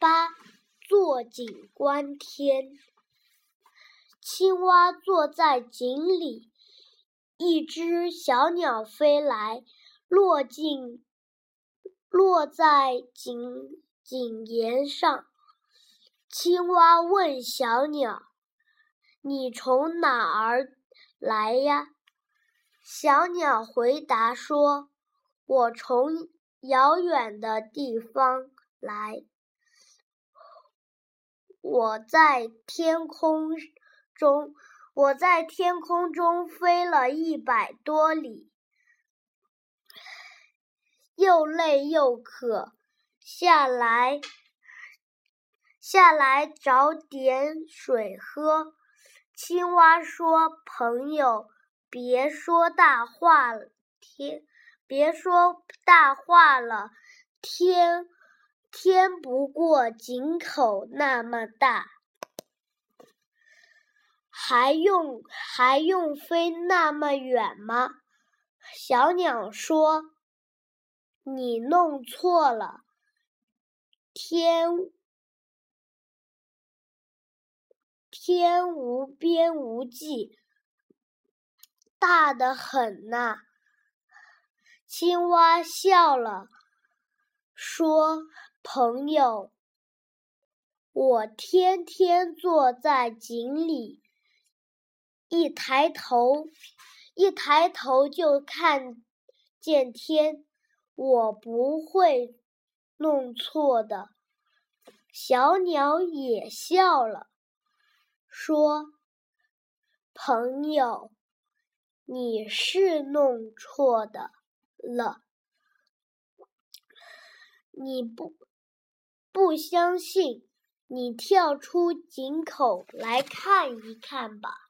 八，坐井观天。青蛙坐在井里，一只小鸟飞来，落进落在井井沿上。青蛙问小鸟：“你从哪儿来呀？”小鸟回答说：“我从遥远的地方来，我在天空中，我在天空中飞了一百多里，又累又渴，下来下来找点水喝。”青蛙说：“朋友。”别说大话了，天！别说大话了，天天不过井口那么大，还用还用飞那么远吗？小鸟说：“你弄错了，天天无边无际。”大的很呐！青蛙笑了，说：“朋友，我天天坐在井里，一抬头，一抬头就看见天，我不会弄错的。”小鸟也笑了，说：“朋友。”你是弄错的了，你不不相信？你跳出井口来看一看吧。